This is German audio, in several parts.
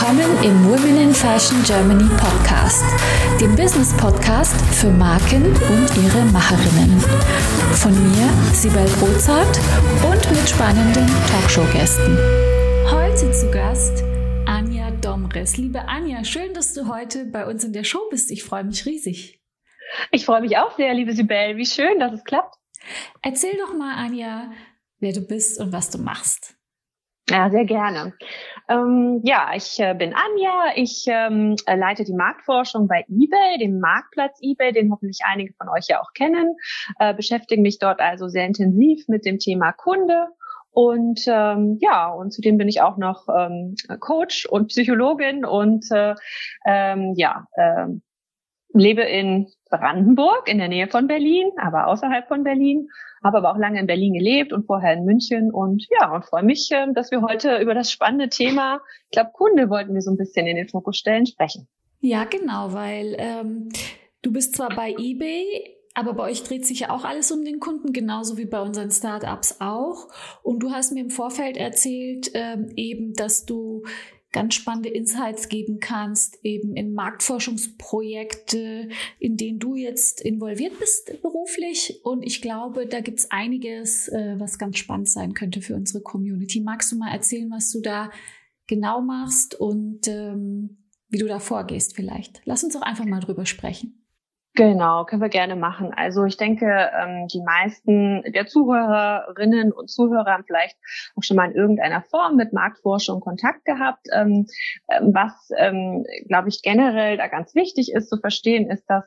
willkommen im Women in Fashion Germany Podcast, dem Business Podcast für Marken und ihre Macherinnen. Von mir, Sibel Rozart und mit spannenden Talkshow-Gästen. Heute zu Gast Anja Domres. Liebe Anja, schön, dass du heute bei uns in der Show bist. Ich freue mich riesig. Ich freue mich auch sehr, liebe Sibel. Wie schön, dass es klappt. Erzähl doch mal, Anja, wer du bist und was du machst. Ja, sehr gerne. Ähm, ja, ich äh, bin Anja. Ich ähm, leite die Marktforschung bei eBay, dem Marktplatz eBay, den hoffentlich einige von euch ja auch kennen. Äh, beschäftige mich dort also sehr intensiv mit dem Thema Kunde. Und ähm, ja, und zudem bin ich auch noch ähm, Coach und Psychologin und äh, ähm, ja, äh, lebe in Brandenburg in der Nähe von Berlin, aber außerhalb von Berlin habe aber auch lange in Berlin gelebt und vorher in München und ja, und freue mich, ähm, dass wir heute über das spannende Thema, ich glaube, Kunde wollten wir so ein bisschen in den Fokus stellen, sprechen. Ja, genau, weil ähm, du bist zwar bei eBay, aber bei euch dreht sich ja auch alles um den Kunden, genauso wie bei unseren Startups auch. Und du hast mir im Vorfeld erzählt, ähm, eben, dass du ganz spannende Insights geben kannst, eben in Marktforschungsprojekte, in denen du jetzt involviert bist beruflich. Und ich glaube, da gibt es einiges, äh, was ganz spannend sein könnte für unsere Community. Magst du mal erzählen, was du da genau machst und ähm, wie du da vorgehst vielleicht? Lass uns doch einfach mal drüber sprechen. Genau, können wir gerne machen. Also ich denke, ähm, die meisten der Zuhörerinnen und Zuhörer haben vielleicht auch schon mal in irgendeiner Form mit Marktforschung Kontakt gehabt. Ähm, ähm, was, glaube ich, generell da ganz wichtig ist zu verstehen, ist, dass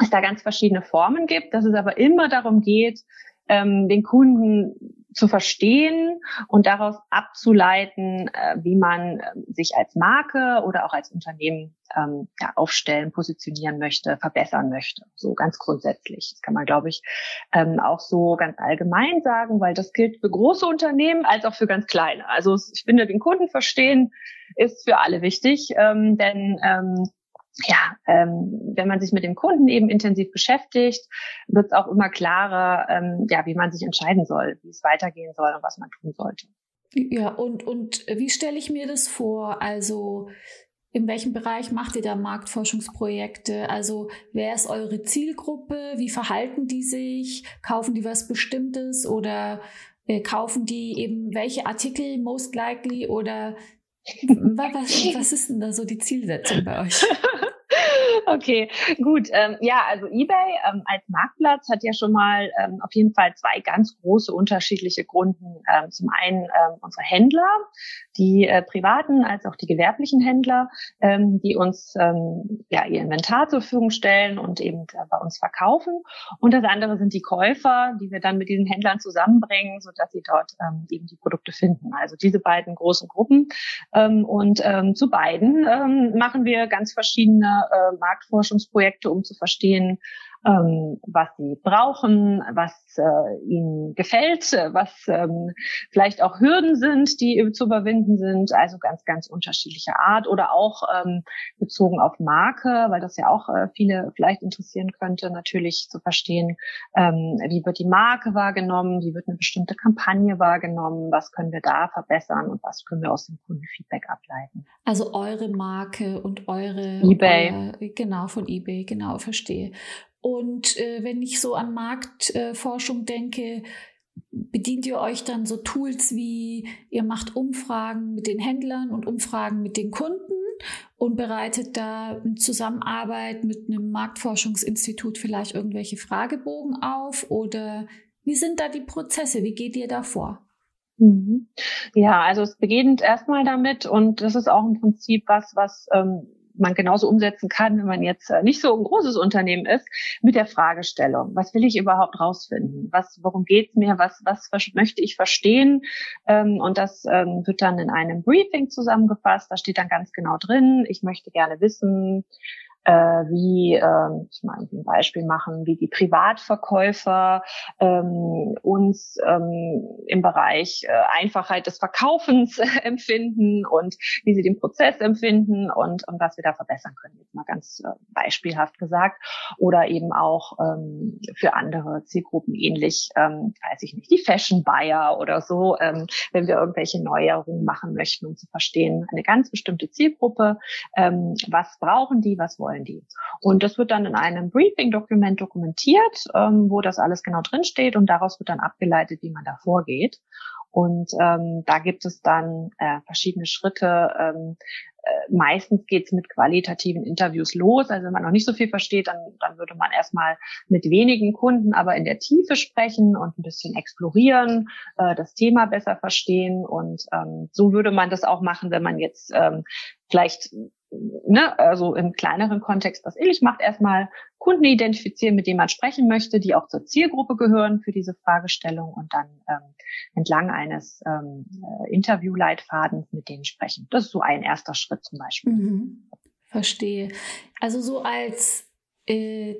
es da ganz verschiedene Formen gibt, dass es aber immer darum geht, den Kunden zu verstehen und daraus abzuleiten, äh, wie man äh, sich als Marke oder auch als Unternehmen ähm, ja, aufstellen, positionieren möchte, verbessern möchte. So ganz grundsätzlich. Das kann man, glaube ich, ähm, auch so ganz allgemein sagen, weil das gilt für große Unternehmen als auch für ganz kleine. Also ich finde, den Kunden verstehen ist für alle wichtig, ähm, denn ähm, ja, ähm, wenn man sich mit dem Kunden eben intensiv beschäftigt, wird es auch immer klarer, ähm, ja, wie man sich entscheiden soll, wie es weitergehen soll und was man tun sollte. Ja, und, und wie stelle ich mir das vor? Also in welchem Bereich macht ihr da Marktforschungsprojekte? Also wer ist eure Zielgruppe? Wie verhalten die sich? Kaufen die was Bestimmtes oder äh, kaufen die eben welche Artikel most likely oder was, was ist denn da so die Zielsetzung bei euch? Okay, gut. Ähm, ja, also eBay ähm, als Marktplatz hat ja schon mal ähm, auf jeden Fall zwei ganz große unterschiedliche Gründen. Ähm, zum einen ähm, unsere Händler, die äh, privaten als auch die gewerblichen Händler, ähm, die uns ähm, ja ihr Inventar zur Verfügung stellen und eben äh, bei uns verkaufen. Und das andere sind die Käufer, die wir dann mit diesen Händlern zusammenbringen, so dass sie dort ähm, eben die Produkte finden. Also diese beiden großen Gruppen. Ähm, und ähm, zu beiden ähm, machen wir ganz verschiedene äh, Marktforschungsprojekte, um zu verstehen, ähm, was sie brauchen, was äh, ihnen gefällt, was ähm, vielleicht auch Hürden sind, die zu überwinden sind, also ganz, ganz unterschiedlicher Art oder auch ähm, bezogen auf Marke, weil das ja auch äh, viele vielleicht interessieren könnte, natürlich zu verstehen, ähm, wie wird die Marke wahrgenommen, wie wird eine bestimmte Kampagne wahrgenommen, was können wir da verbessern und was können wir aus dem Kundenfeedback ableiten. Also eure Marke und eure eBay. Euer, genau von eBay, genau verstehe. Und äh, wenn ich so an Marktforschung denke, bedient ihr euch dann so Tools wie ihr macht Umfragen mit den Händlern und Umfragen mit den Kunden und bereitet da in Zusammenarbeit mit einem Marktforschungsinstitut vielleicht irgendwelche Fragebogen auf oder wie sind da die Prozesse? Wie geht ihr da vor? Mhm. Ja, also es beginnt erstmal damit und das ist auch im Prinzip was, was ähm, man genauso umsetzen kann, wenn man jetzt äh, nicht so ein großes Unternehmen ist, mit der Fragestellung. Was will ich überhaupt rausfinden? Was, worum geht's mir? Was, was möchte ich verstehen? Ähm, und das ähm, wird dann in einem Briefing zusammengefasst. Da steht dann ganz genau drin, ich möchte gerne wissen, wie, äh, ich mal ein Beispiel machen, wie die Privatverkäufer ähm, uns ähm, im Bereich äh, Einfachheit des Verkaufens äh, empfinden und wie sie den Prozess empfinden und, und was wir da verbessern können, jetzt mal ganz äh, beispielhaft gesagt. Oder eben auch ähm, für andere Zielgruppen ähnlich, ähm, weiß ich nicht, die Fashion Buyer oder so, ähm, wenn wir irgendwelche Neuerungen machen möchten, um zu verstehen, eine ganz bestimmte Zielgruppe, ähm, was brauchen die, was wollen die. Und das wird dann in einem Briefing-Dokument dokumentiert, ähm, wo das alles genau drinsteht und daraus wird dann abgeleitet, wie man da vorgeht. Und ähm, da gibt es dann äh, verschiedene Schritte. Ähm, äh, meistens geht's mit qualitativen Interviews los. Also wenn man noch nicht so viel versteht, dann, dann würde man erstmal mit wenigen Kunden, aber in der Tiefe sprechen und ein bisschen explorieren, äh, das Thema besser verstehen. Und ähm, so würde man das auch machen, wenn man jetzt ähm, vielleicht ne, also im kleineren Kontext was ähnlich macht, erstmal Kunden identifizieren, mit denen man sprechen möchte, die auch zur Zielgruppe gehören für diese Fragestellung und dann ähm, entlang eines ähm, äh, Interviewleitfadens mit denen sprechen. Das ist so ein erster Schritt zum Beispiel. Mhm. Verstehe. Also so als äh,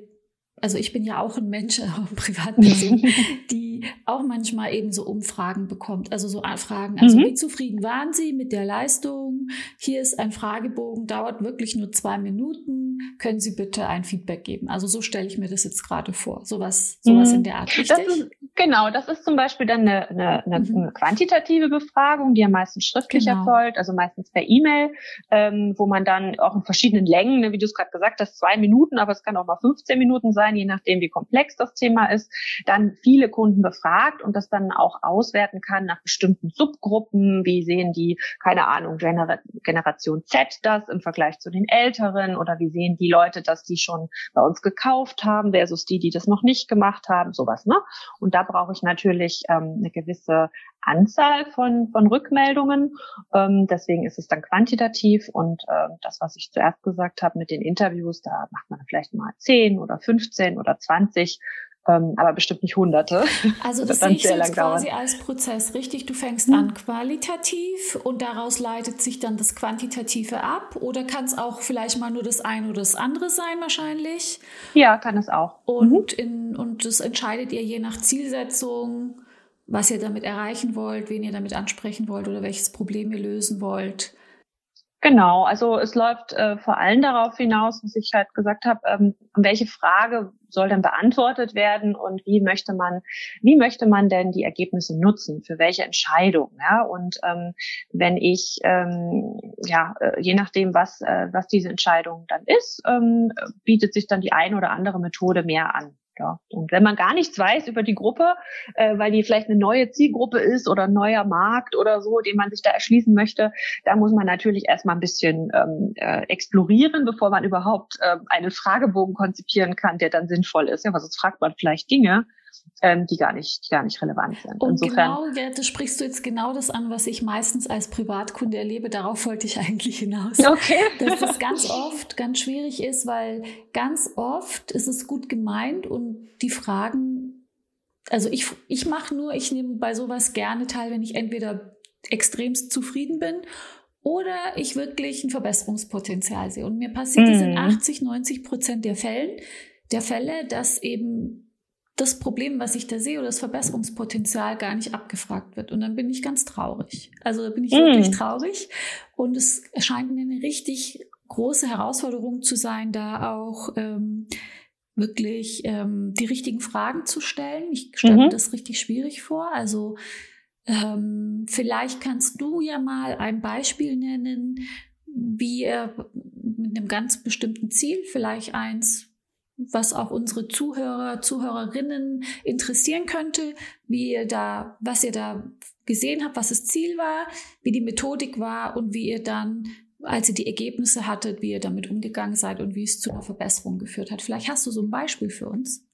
also ich bin ja auch ein Mensch, auch eine Privatperson, die auch manchmal eben so Umfragen bekommt. Also so Fragen, also mhm. wie zufrieden waren Sie mit der Leistung? Hier ist ein Fragebogen, dauert wirklich nur zwei Minuten. Können Sie bitte ein Feedback geben? Also so stelle ich mir das jetzt gerade vor. Sowas, sowas mhm. in der Art, richtig? Das ist, genau, das ist zum Beispiel dann eine, eine, eine, mhm. quantitative Befragung, die ja meistens schriftlich genau. erfolgt, also meistens per E-Mail, ähm, wo man dann auch in verschiedenen Längen, ne, wie du es gerade gesagt hast, zwei Minuten, aber es kann auch mal 15 Minuten sein, je nachdem, wie komplex das Thema ist, dann viele Kunden befragt und das dann auch auswerten kann nach bestimmten Subgruppen. Wie sehen die, keine Ahnung, Gener Generation Z das im Vergleich zu den Älteren oder wie sehen die Leute das, die schon bei uns gekauft haben versus die, die das noch nicht gemacht haben, sowas, ne? Und da brauche ich natürlich ähm, eine gewisse Anzahl von, von Rückmeldungen. Ähm, deswegen ist es dann quantitativ und äh, das, was ich zuerst gesagt habe mit den Interviews, da macht man vielleicht mal 10 oder 15 oder 20 ähm, aber bestimmt nicht Hunderte. Also das, das sehe ich jetzt quasi dauern. als Prozess, richtig? Du fängst mhm. an qualitativ und daraus leitet sich dann das Quantitative ab oder kann es auch vielleicht mal nur das eine oder das andere sein wahrscheinlich? Ja, kann es auch. Und, mhm. in, und das entscheidet ihr je nach Zielsetzung, was ihr damit erreichen wollt, wen ihr damit ansprechen wollt oder welches Problem ihr lösen wollt. Genau, also es läuft äh, vor allem darauf hinaus, was ich halt gesagt habe, ähm, welche Frage soll denn beantwortet werden und wie möchte man, wie möchte man denn die Ergebnisse nutzen, für welche Entscheidung, ja? Und ähm, wenn ich ähm, ja, äh, je nachdem, was äh, was diese Entscheidung dann ist, ähm, bietet sich dann die eine oder andere Methode mehr an. Ja. Und wenn man gar nichts weiß über die Gruppe, äh, weil die vielleicht eine neue Zielgruppe ist oder ein neuer Markt oder so, den man sich da erschließen möchte, da muss man natürlich erstmal ein bisschen ähm, äh, explorieren, bevor man überhaupt äh, einen Fragebogen konzipieren kann, der dann sinnvoll ist. Ja, weil sonst fragt man vielleicht Dinge, ähm, die gar nicht, die gar nicht relevant sind. Und Insofern, genau, Gerte, sprichst du jetzt genau das an, was ich meistens als Privatkunde erlebe. Darauf wollte ich eigentlich hinaus. Okay. Dass das ganz oft ganz schwierig ist, weil ganz oft ist es gut gemeint und die Fragen, also ich, ich mache nur, ich nehme bei sowas gerne teil, wenn ich entweder extremst zufrieden bin oder ich wirklich ein Verbesserungspotenzial sehe. Und mir passiert es in 80, 90 Prozent der Fällen, der Fälle, dass eben das Problem, was ich da sehe oder das Verbesserungspotenzial gar nicht abgefragt wird. Und dann bin ich ganz traurig. Also da bin ich mm. wirklich traurig. Und es erscheint mir eine richtig große Herausforderung zu sein, da auch ähm, wirklich ähm, die richtigen Fragen zu stellen. Ich stelle mhm. mir das richtig schwierig vor. Also ähm, vielleicht kannst du ja mal ein Beispiel nennen, wie ihr mit einem ganz bestimmten Ziel, vielleicht eins, was auch unsere Zuhörer, Zuhörerinnen interessieren könnte, wie ihr da, was ihr da gesehen habt, was das Ziel war, wie die Methodik war und wie ihr dann, als ihr die Ergebnisse hattet, wie ihr damit umgegangen seid und wie es zu einer Verbesserung geführt hat. Vielleicht hast du so ein Beispiel für uns.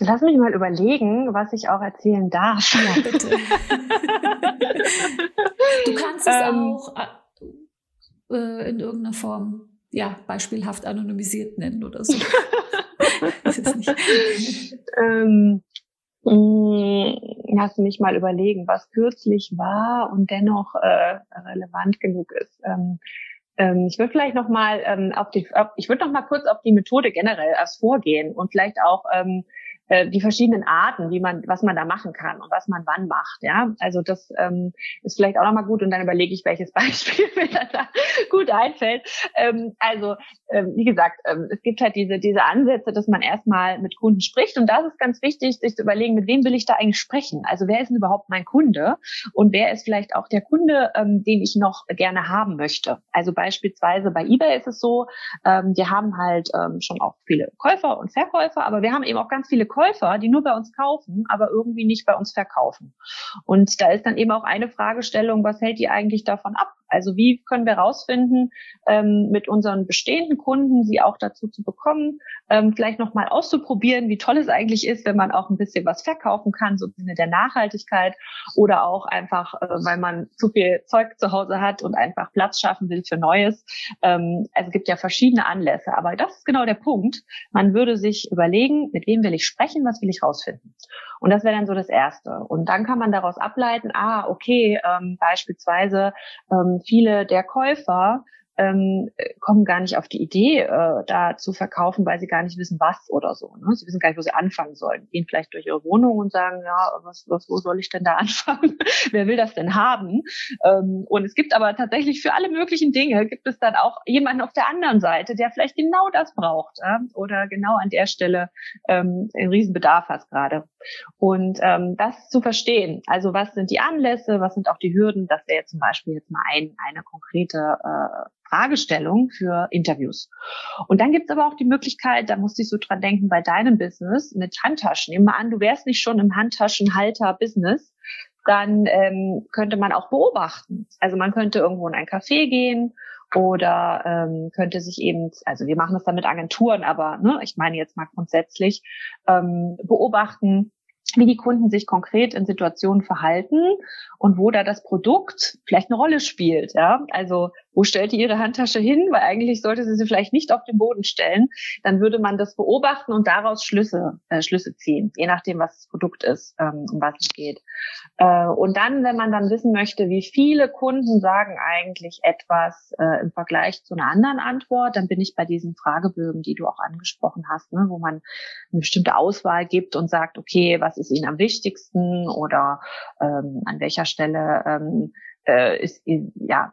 Lass mich mal überlegen, was ich auch erzählen darf. Ja, bitte. du kannst es ähm, auch äh, in irgendeiner Form ja, beispielhaft anonymisiert nennen oder so. ähm, mm, lass mich mal überlegen, was kürzlich war und dennoch äh, relevant genug ist. Ähm, ähm, ich würde vielleicht noch mal ähm, auf die, auf, ich würde noch mal kurz auf die Methode generell als Vorgehen und vielleicht auch ähm, äh, die verschiedenen Arten, wie man, was man da machen kann und was man wann macht. Ja, also das ähm, ist vielleicht auch nochmal gut und dann überlege ich, welches Beispiel mir da gut einfällt. Ähm, also ähm, wie gesagt, ähm, es gibt halt diese diese Ansätze, dass man erstmal mit Kunden spricht und das ist ganz wichtig, sich zu überlegen, mit wem will ich da eigentlich sprechen? Also wer ist denn überhaupt mein Kunde und wer ist vielleicht auch der Kunde, ähm, den ich noch gerne haben möchte? Also beispielsweise bei eBay ist es so, ähm, wir haben halt ähm, schon auch viele Käufer und Verkäufer, aber wir haben eben auch ganz viele Käufer, die nur bei uns kaufen, aber irgendwie nicht bei uns verkaufen. Und da ist dann eben auch eine Fragestellung, was hält die eigentlich davon ab? Also wie können wir herausfinden, ähm, mit unseren bestehenden Kunden sie auch dazu zu bekommen, ähm, vielleicht nochmal auszuprobieren, wie toll es eigentlich ist, wenn man auch ein bisschen was verkaufen kann, so im Sinne der Nachhaltigkeit oder auch einfach, äh, weil man zu viel Zeug zu Hause hat und einfach Platz schaffen will für Neues. Ähm, also es gibt ja verschiedene Anlässe, aber das ist genau der Punkt. Man würde sich überlegen, mit wem will ich sprechen, was will ich rausfinden. Und das wäre dann so das Erste. Und dann kann man daraus ableiten, ah, okay, ähm, beispielsweise ähm, viele der Käufer ähm, kommen gar nicht auf die Idee, äh, da zu verkaufen, weil sie gar nicht wissen, was oder so. Ne? Sie wissen gar nicht, wo sie anfangen sollen. Gehen vielleicht durch ihre Wohnung und sagen, ja, was, was, wo soll ich denn da anfangen? Wer will das denn haben? Ähm, und es gibt aber tatsächlich für alle möglichen Dinge, gibt es dann auch jemanden auf der anderen Seite, der vielleicht genau das braucht äh? oder genau an der Stelle ähm, einen Riesenbedarf hat gerade. Und ähm, das zu verstehen, also was sind die Anlässe, was sind auch die Hürden, das wäre zum Beispiel jetzt mal ein, eine konkrete äh, Fragestellung für Interviews. Und dann gibt es aber auch die Möglichkeit, da musste ich so dran denken, bei deinem Business mit Handtaschen. Nehmen wir an, du wärst nicht schon im Handtaschenhalter-Business, dann ähm, könnte man auch beobachten. Also man könnte irgendwo in ein Café gehen oder ähm, könnte sich eben, also wir machen das dann mit Agenturen, aber ne, ich meine jetzt mal grundsätzlich, ähm, beobachten, wie die Kunden sich konkret in Situationen verhalten und wo da das Produkt vielleicht eine Rolle spielt. Ja, also wo stellt die ihre Handtasche hin? Weil eigentlich sollte sie sie vielleicht nicht auf den Boden stellen. Dann würde man das beobachten und daraus Schlüsse, äh, Schlüsse ziehen, je nachdem, was das Produkt ist, ähm, um was es geht. Äh, und dann, wenn man dann wissen möchte, wie viele Kunden sagen eigentlich etwas äh, im Vergleich zu einer anderen Antwort, dann bin ich bei diesen Fragebögen, die du auch angesprochen hast, ne, wo man eine bestimmte Auswahl gibt und sagt, okay, was ist Ihnen am wichtigsten oder ähm, an welcher Stelle ähm, äh, ist, ja,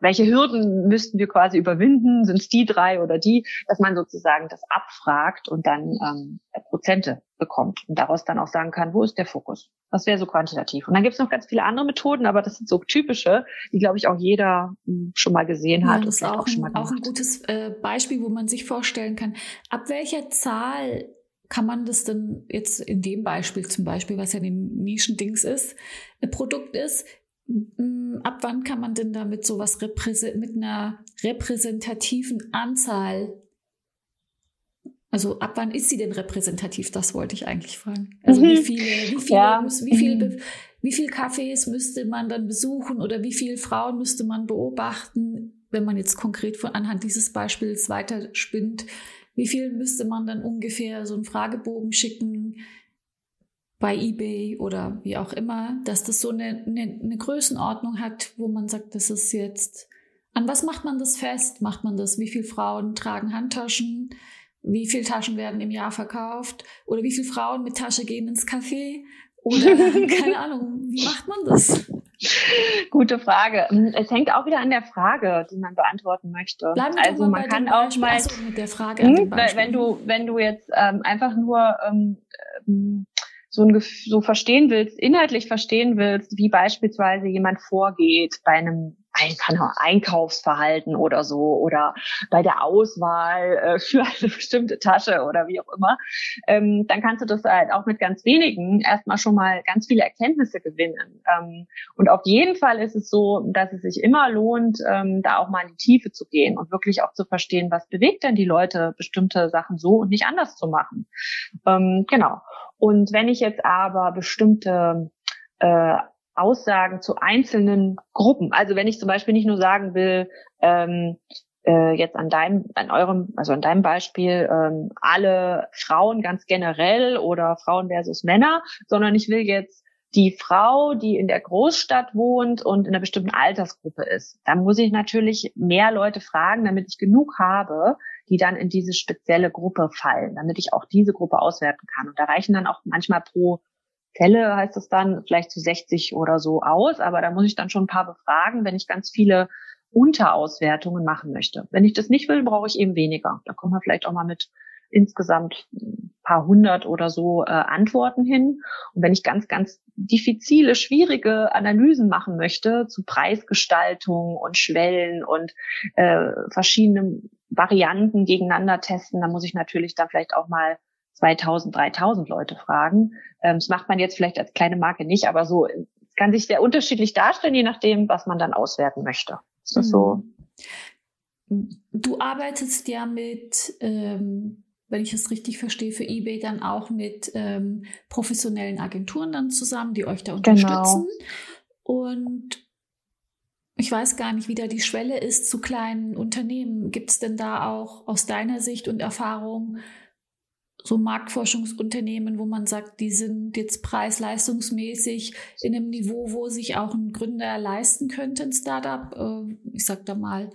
welche Hürden müssten wir quasi überwinden? Sind es die drei oder die? Dass man sozusagen das abfragt und dann ähm, Prozente bekommt und daraus dann auch sagen kann, wo ist der Fokus? Das wäre so quantitativ. Und dann gibt es noch ganz viele andere Methoden, aber das sind so typische, die, glaube ich, auch jeder hm, schon mal gesehen hat. Ja, das ist auch, auch, schon mal auch ein gutes äh, Beispiel, wo man sich vorstellen kann, ab welcher Zahl kann man das denn jetzt in dem Beispiel zum Beispiel, was ja ein Nischendings ist, ein Produkt ist, ab wann kann man denn damit sowas mit einer repräsentativen Anzahl also ab wann ist sie denn repräsentativ? Das wollte ich eigentlich fragen. Also wie mhm. viele, wie viele, ja. wie viele, mhm. wie viele Cafés müsste man dann besuchen oder wie viele Frauen müsste man beobachten, wenn man jetzt konkret von anhand dieses Beispiels weiterspinnt? Wie viel müsste man dann ungefähr so einen Fragebogen schicken? Bei eBay oder wie auch immer, dass das so eine, eine, eine Größenordnung hat, wo man sagt, das ist jetzt, an was macht man das fest? Macht man das? Wie viele Frauen tragen Handtaschen? Wie viele Taschen werden im Jahr verkauft? Oder wie viele Frauen mit Tasche gehen ins Café? Oder keine Ahnung, wie macht man das? Gute Frage. Es hängt auch wieder an der Frage, die man beantworten möchte. Bleiben also man kann auch mal mit der Frage. Mh, wenn du wenn du jetzt ähm, einfach nur ähm, ähm so, ein, so verstehen willst, inhaltlich verstehen willst, wie beispielsweise jemand vorgeht bei einem ein, Einkaufsverhalten oder so oder bei der Auswahl äh, für eine bestimmte Tasche oder wie auch immer, ähm, dann kannst du das halt auch mit ganz wenigen erstmal schon mal ganz viele Erkenntnisse gewinnen. Ähm, und auf jeden Fall ist es so, dass es sich immer lohnt, ähm, da auch mal in die Tiefe zu gehen und wirklich auch zu verstehen, was bewegt denn die Leute, bestimmte Sachen so und nicht anders zu machen. Ähm, genau. Und wenn ich jetzt aber bestimmte äh, Aussagen zu einzelnen Gruppen, also wenn ich zum Beispiel nicht nur sagen will, ähm, äh, jetzt an deinem, an eurem, also an deinem Beispiel, ähm, alle Frauen ganz generell oder Frauen versus Männer, sondern ich will jetzt die Frau, die in der Großstadt wohnt und in einer bestimmten Altersgruppe ist. Da muss ich natürlich mehr Leute fragen, damit ich genug habe, die dann in diese spezielle Gruppe fallen, damit ich auch diese Gruppe auswerten kann. Und da reichen dann auch manchmal pro Fälle, heißt es dann, vielleicht zu 60 oder so aus. Aber da muss ich dann schon ein paar befragen, wenn ich ganz viele Unterauswertungen machen möchte. Wenn ich das nicht will, brauche ich eben weniger. Da kommen wir vielleicht auch mal mit insgesamt ein paar hundert oder so äh, Antworten hin. Und wenn ich ganz, ganz diffizile, schwierige Analysen machen möchte zu Preisgestaltung und Schwellen und äh, verschiedenen Varianten gegeneinander testen, dann muss ich natürlich dann vielleicht auch mal 2000, 3000 Leute fragen. Ähm, das macht man jetzt vielleicht als kleine Marke nicht, aber so kann sich sehr unterschiedlich darstellen, je nachdem, was man dann auswerten möchte. Ist das so? Du arbeitest ja mit ähm, wenn ich es richtig verstehe, für eBay dann auch mit ähm, professionellen Agenturen dann zusammen, die euch da genau. unterstützen. Genau. Und ich weiß gar nicht, wie da die Schwelle ist zu kleinen Unternehmen. Gibt es denn da auch aus deiner Sicht und Erfahrung so Marktforschungsunternehmen, wo man sagt, die sind jetzt preis-leistungsmäßig in einem Niveau, wo sich auch ein Gründer leisten könnte, ein Startup? Äh, ich sag da mal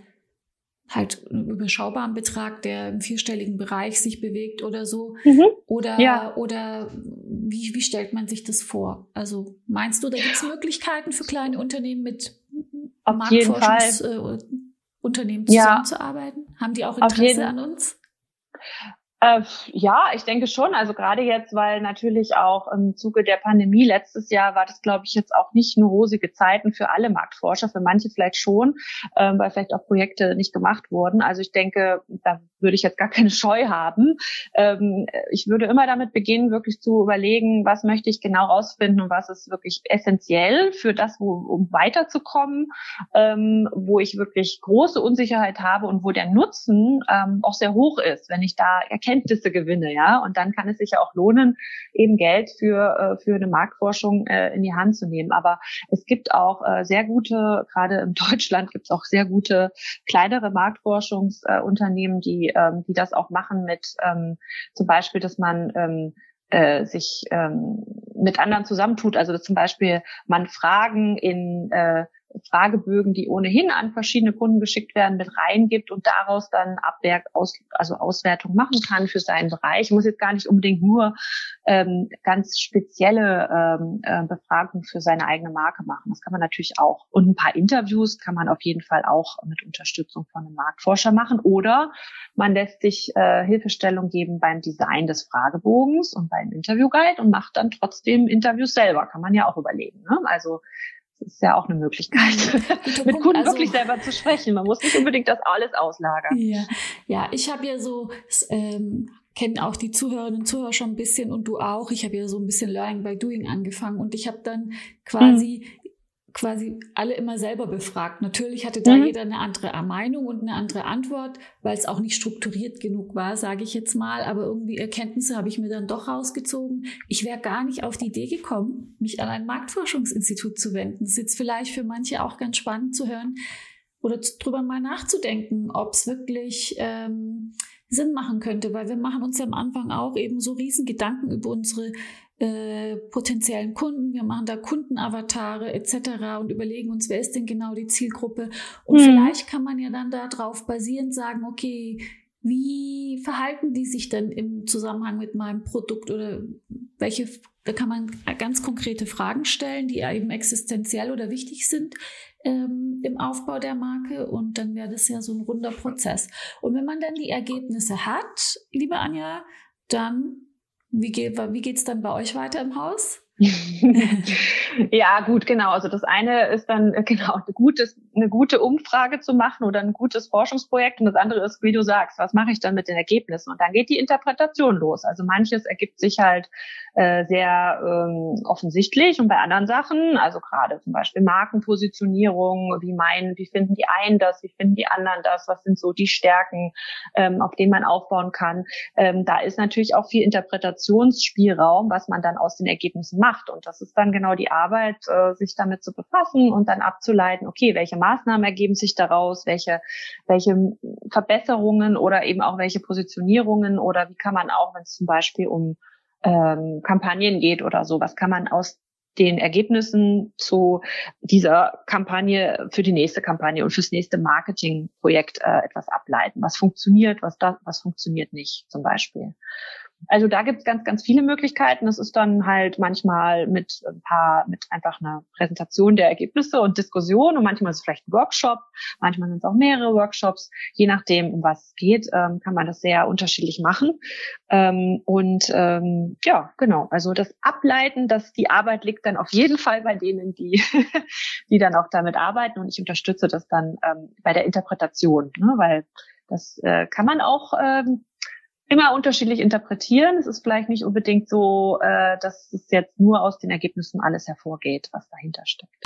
halt einen überschaubaren Betrag, der im vierstelligen Bereich sich bewegt oder so? Mhm. Oder, ja. oder wie, wie stellt man sich das vor? Also meinst du, da gibt es Möglichkeiten für kleine Unternehmen mit Marktforschungsunternehmen äh, zusammenzuarbeiten? Ja. Haben die auch Interesse an uns? Äh, ja, ich denke schon. Also gerade jetzt, weil natürlich auch im Zuge der Pandemie letztes Jahr war das, glaube ich, jetzt auch nicht nur rosige Zeiten für alle Marktforscher, für manche vielleicht schon, äh, weil vielleicht auch Projekte nicht gemacht wurden. Also ich denke, da würde ich jetzt gar keine Scheu haben. Ähm, ich würde immer damit beginnen, wirklich zu überlegen, was möchte ich genau rausfinden und was ist wirklich essentiell für das, wo, um weiterzukommen, ähm, wo ich wirklich große Unsicherheit habe und wo der Nutzen ähm, auch sehr hoch ist, wenn ich da Erkenntnisse gewinne, ja. Und dann kann es sich ja auch lohnen, eben Geld für, äh, für eine Marktforschung äh, in die Hand zu nehmen. Aber es gibt auch äh, sehr gute, gerade in Deutschland gibt es auch sehr gute kleinere Marktforschungsunternehmen, die, ähm, die das auch machen mit ähm, zum Beispiel, dass man ähm, äh, sich ähm, mit anderen zusammentut. Also dass zum Beispiel man Fragen in äh, Fragebögen, die ohnehin an verschiedene Kunden geschickt werden, mit reingibt und daraus dann Abwerk, aus, also Auswertung machen kann für seinen Bereich. Ich muss jetzt gar nicht unbedingt nur ähm, ganz spezielle ähm, äh, Befragungen für seine eigene Marke machen. Das kann man natürlich auch. Und ein paar Interviews kann man auf jeden Fall auch mit Unterstützung von einem Marktforscher machen. Oder man lässt sich äh, Hilfestellung geben beim Design des Fragebogens und beim Interviewguide und macht dann trotzdem Interviews selber. Kann man ja auch überlegen. Ne? Also das ist ja auch eine Möglichkeit, mit. Kunden also, wirklich selber zu sprechen. Man muss nicht unbedingt das alles auslagern. Ja, ja ich habe ja so, ähm, kennen auch die Zuhörerinnen und Zuhörer schon ein bisschen und du auch. Ich habe ja so ein bisschen Learning by Doing angefangen und ich habe dann quasi mhm quasi alle immer selber befragt. Natürlich hatte da mhm. jeder eine andere Meinung und eine andere Antwort, weil es auch nicht strukturiert genug war, sage ich jetzt mal. Aber irgendwie Erkenntnisse habe ich mir dann doch rausgezogen. Ich wäre gar nicht auf die Idee gekommen, mich an ein Marktforschungsinstitut zu wenden. Das ist jetzt vielleicht für manche auch ganz spannend zu hören oder drüber mal nachzudenken, ob es wirklich ähm, Sinn machen könnte, weil wir machen uns ja am Anfang auch eben so riesen Gedanken über unsere äh, potenziellen Kunden, wir machen da Kundenavatare etc. und überlegen uns, wer ist denn genau die Zielgruppe. Und mhm. vielleicht kann man ja dann darauf basierend sagen, okay, wie verhalten die sich denn im Zusammenhang mit meinem Produkt oder welche, da kann man ganz konkrete Fragen stellen, die eben existenziell oder wichtig sind ähm, im Aufbau der Marke und dann wäre das ja so ein runder Prozess. Und wenn man dann die Ergebnisse hat, liebe Anja, dann wie, geht, wie geht's dann bei euch weiter im Haus? ja, gut, genau. Also das eine ist dann äh, genau eine gute, eine gute Umfrage zu machen oder ein gutes Forschungsprojekt und das andere ist, wie du sagst, was mache ich dann mit den Ergebnissen? Und dann geht die Interpretation los. Also manches ergibt sich halt äh, sehr ähm, offensichtlich und bei anderen Sachen, also gerade zum Beispiel Markenpositionierung, wie meinen, wie finden die einen das, wie finden die anderen das, was sind so die Stärken, ähm, auf denen man aufbauen kann. Ähm, da ist natürlich auch viel Interpretationsspielraum, was man dann aus den Ergebnissen macht macht. Und das ist dann genau die Arbeit, äh, sich damit zu befassen und dann abzuleiten, okay, welche Maßnahmen ergeben sich daraus, welche, welche Verbesserungen oder eben auch welche Positionierungen oder wie kann man auch, wenn es zum Beispiel um ähm, Kampagnen geht oder so, was kann man aus den Ergebnissen zu dieser Kampagne für die nächste Kampagne und fürs nächste Marketingprojekt äh, etwas ableiten. Was funktioniert, was da, was funktioniert nicht, zum Beispiel. Also da gibt's ganz, ganz viele Möglichkeiten. Das ist dann halt manchmal mit ein paar, mit einfach einer Präsentation der Ergebnisse und Diskussion und manchmal ist es vielleicht ein Workshop, manchmal sind es auch mehrere Workshops. Je nachdem, um was es geht, ähm, kann man das sehr unterschiedlich machen. Ähm, und ähm, ja, genau. Also das Ableiten, dass die Arbeit liegt dann auf jeden Fall bei denen, die, die dann auch damit arbeiten. Und ich unterstütze das dann ähm, bei der Interpretation, ne? weil das äh, kann man auch ähm, immer unterschiedlich interpretieren. Es ist vielleicht nicht unbedingt so, äh, dass es jetzt nur aus den Ergebnissen alles hervorgeht, was dahinter steckt.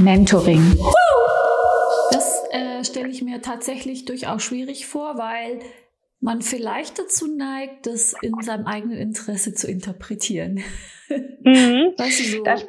mentoring. Das äh, stelle ich mir tatsächlich durchaus schwierig vor, weil man vielleicht dazu neigt, das in seinem eigenen Interesse zu interpretieren. Mhm. Weißt du, so. Das,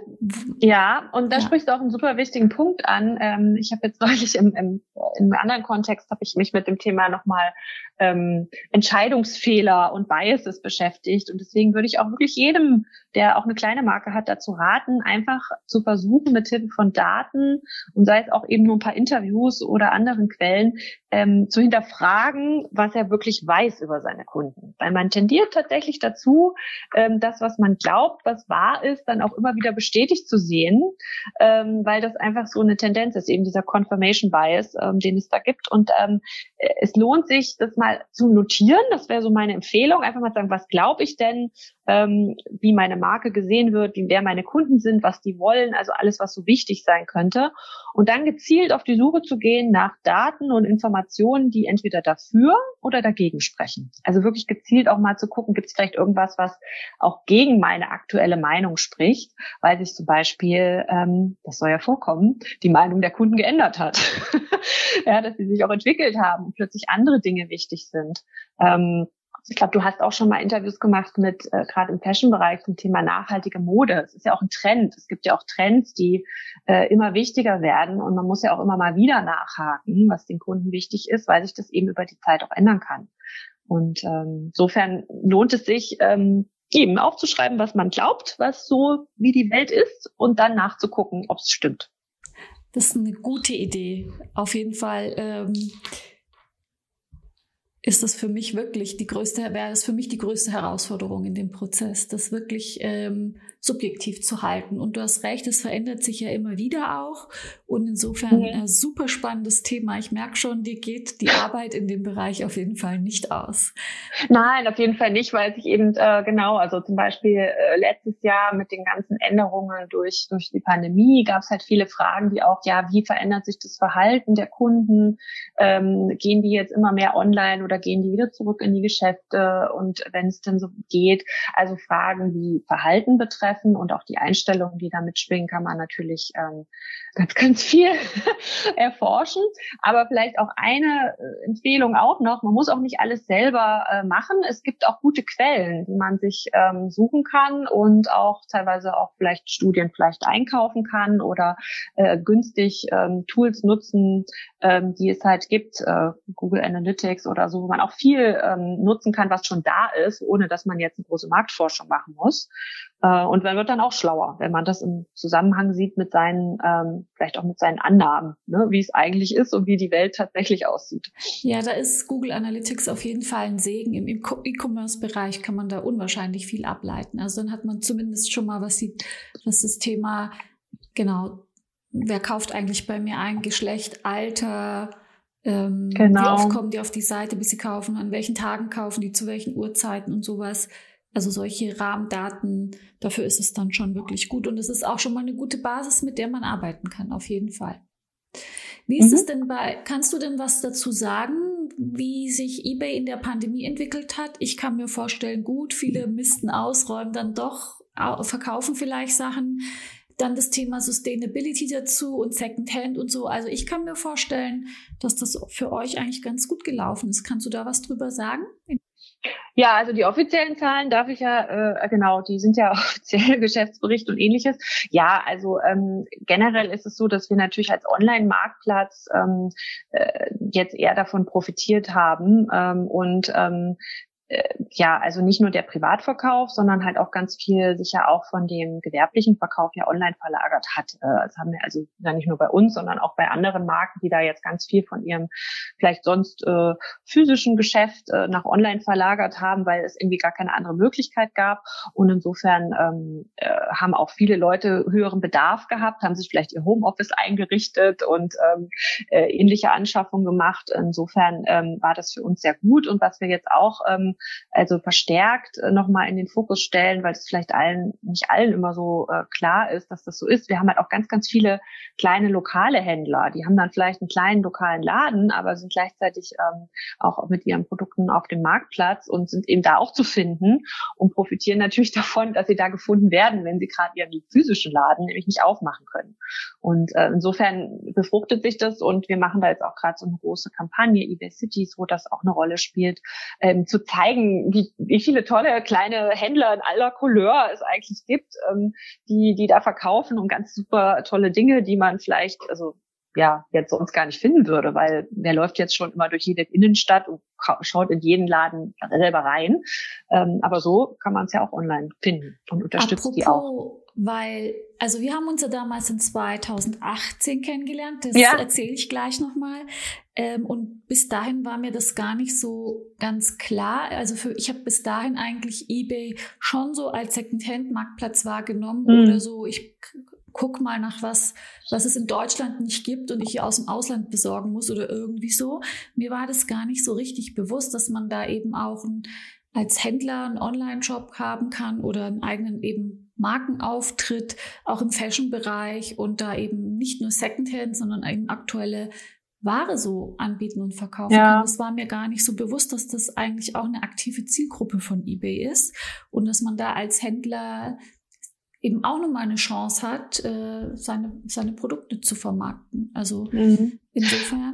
ja, und da ja. sprichst du auch einen super wichtigen Punkt an. Ähm, ich habe jetzt neulich im, im, in einem anderen Kontext habe ich mich mit dem Thema nochmal ähm, Entscheidungsfehler und Biases beschäftigt. Und deswegen würde ich auch wirklich jedem, der auch eine kleine Marke hat, dazu raten, einfach zu versuchen, mit Hilfe von Daten und sei es auch eben nur ein paar Interviews oder anderen Quellen, ähm, zu hinterfragen, was er wirklich weiß über seine Kunden. Weil man tendiert tatsächlich dazu, ähm, das, was man glaubt, was wahr ist, dann auch immer wieder bestätigt zu sehen, ähm, weil das einfach so eine Tendenz ist, eben dieser Confirmation Bias, ähm, den es da gibt. Und ähm, es lohnt sich, das mal zu notieren. Das wäre so meine Empfehlung. Einfach mal sagen, was glaube ich denn, ähm, wie meine Marke gesehen wird, wie wer meine Kunden sind, was die wollen, also alles, was so wichtig sein könnte. Und dann gezielt auf die Suche zu gehen nach Daten und Informationen, die entweder dafür oder dagegen sprechen. Also wirklich gezielt auch mal zu gucken, gibt es vielleicht irgendwas, was auch gegen meine aktuelle Meinung spricht, weil sich zum Beispiel, ähm, das soll ja vorkommen, die Meinung der Kunden geändert hat. ja, dass sie sich auch entwickelt haben und plötzlich andere Dinge wichtig sind. Ähm, ich glaube, du hast auch schon mal Interviews gemacht mit äh, gerade im Fashion-Bereich zum Thema nachhaltige Mode. Es ist ja auch ein Trend. Es gibt ja auch Trends, die äh, immer wichtiger werden und man muss ja auch immer mal wieder nachhaken, was den Kunden wichtig ist, weil sich das eben über die Zeit auch ändern kann. Und ähm, insofern lohnt es sich, ähm, eben aufzuschreiben, was man glaubt, was so wie die Welt ist und dann nachzugucken, ob es stimmt. Das ist eine gute Idee. Auf jeden Fall. Ähm ist das für mich wirklich die größte, wäre es für mich die größte Herausforderung in dem Prozess, das wirklich ähm, subjektiv zu halten. Und du hast recht, es verändert sich ja immer wieder auch. Und insofern mhm. ein super spannendes Thema. Ich merke schon, dir geht die Arbeit in dem Bereich auf jeden Fall nicht aus. Nein, auf jeden Fall nicht, weil sich eben äh, genau, also zum Beispiel äh, letztes Jahr mit den ganzen Änderungen durch, durch die Pandemie gab es halt viele Fragen, die auch, ja, wie verändert sich das Verhalten der Kunden? Ähm, gehen die jetzt immer mehr online oder gehen die wieder zurück in die Geschäfte? Und wenn es denn so geht, also Fragen, wie Verhalten betreffen, treffen und auch die Einstellungen, die da mitschwingen, kann man natürlich ähm, ganz, ganz viel erforschen. Aber vielleicht auch eine äh, Empfehlung auch noch, man muss auch nicht alles selber äh, machen. Es gibt auch gute Quellen, die man sich ähm, suchen kann und auch teilweise auch vielleicht Studien vielleicht einkaufen kann oder äh, günstig ähm, Tools nutzen, ähm, die es halt gibt, äh, Google Analytics oder so, wo man auch viel ähm, nutzen kann, was schon da ist, ohne dass man jetzt eine große Marktforschung machen muss. Äh, und man wird dann auch schlauer, wenn man das im Zusammenhang sieht mit seinen, ähm, vielleicht auch mit seinen Annahmen, ne, wie es eigentlich ist und wie die Welt tatsächlich aussieht. Ja, da ist Google Analytics auf jeden Fall ein Segen. Im E-Commerce-Bereich kann man da unwahrscheinlich viel ableiten. Also dann hat man zumindest schon mal was, die, was das Thema, genau, wer kauft eigentlich bei mir ein, Geschlecht, Alter, ähm, genau. wie oft kommen die auf die Seite, bis sie kaufen, an welchen Tagen kaufen die, zu welchen Uhrzeiten und sowas. Also solche Rahmendaten, dafür ist es dann schon wirklich gut. Und es ist auch schon mal eine gute Basis, mit der man arbeiten kann, auf jeden Fall. Wie ist mhm. es denn bei, kannst du denn was dazu sagen, wie sich eBay in der Pandemie entwickelt hat? Ich kann mir vorstellen, gut, viele missten ausräumen dann doch, verkaufen vielleicht Sachen. Dann das Thema Sustainability dazu und Secondhand und so. Also ich kann mir vorstellen, dass das für euch eigentlich ganz gut gelaufen ist. Kannst du da was drüber sagen? Ja, also die offiziellen Zahlen darf ich ja, äh, genau, die sind ja offiziell Geschäftsbericht und ähnliches. Ja, also ähm, generell ist es so, dass wir natürlich als Online-Marktplatz ähm, äh, jetzt eher davon profitiert haben ähm, und ähm, äh, ja, also nicht nur der Privatverkauf, sondern halt auch ganz viel sich ja auch von dem gewerblichen Verkauf ja online verlagert hat. Äh, das haben wir also nicht nur bei uns, sondern auch bei anderen Marken, die da jetzt ganz viel von ihrem vielleicht sonst äh, physischen Geschäft äh, nach online verlagert haben, weil es irgendwie gar keine andere Möglichkeit gab. Und insofern ähm, äh, haben auch viele Leute höheren Bedarf gehabt, haben sich vielleicht ihr Homeoffice eingerichtet und ähm, äh, ähnliche Anschaffungen gemacht. Insofern ähm, war das für uns sehr gut. Und was wir jetzt auch ähm, also verstärkt äh, nochmal in den Fokus stellen, weil es vielleicht allen, nicht allen immer so äh, klar ist, dass das so ist. Wir haben halt auch ganz, ganz viele kleine lokale Händler, die haben dann vielleicht einen kleinen lokalen Laden, aber sind gleichzeitig ähm, auch mit ihren Produkten auf dem Marktplatz und sind eben da auch zu finden und profitieren natürlich davon, dass sie da gefunden werden, wenn sie gerade ihren physischen Laden nämlich nicht aufmachen können. Und äh, insofern befruchtet sich das und wir machen da jetzt auch gerade so eine große Kampagne, eBay Cities, wo das auch eine Rolle spielt, ähm, zu zeigen, zeigen, wie, wie viele tolle kleine Händler in aller Couleur es eigentlich gibt, ähm, die, die da verkaufen und ganz super tolle Dinge, die man vielleicht, also ja, jetzt sonst gar nicht finden würde, weil wer läuft jetzt schon immer durch jede Innenstadt und schaut in jeden Laden selber rein. Ähm, aber so kann man es ja auch online finden und unterstützt Apropos, die auch. Weil, also wir haben uns ja damals in 2018 kennengelernt, das ja. erzähle ich gleich nochmal. Ähm, und bis dahin war mir das gar nicht so ganz klar. Also für, ich habe bis dahin eigentlich eBay schon so als Secondhand-Marktplatz wahrgenommen mhm. oder so. Ich guck mal nach was, was es in Deutschland nicht gibt und ich hier aus dem Ausland besorgen muss oder irgendwie so. Mir war das gar nicht so richtig bewusst, dass man da eben auch ein, als Händler einen Online-Shop haben kann oder einen eigenen eben Markenauftritt, auch im Fashion-Bereich und da eben nicht nur Secondhand, sondern eben aktuelle Ware so anbieten und verkaufen ja. kann. Das war mir gar nicht so bewusst, dass das eigentlich auch eine aktive Zielgruppe von eBay ist und dass man da als Händler eben auch nochmal eine Chance hat, äh, seine, seine Produkte zu vermarkten. Also mhm. insofern.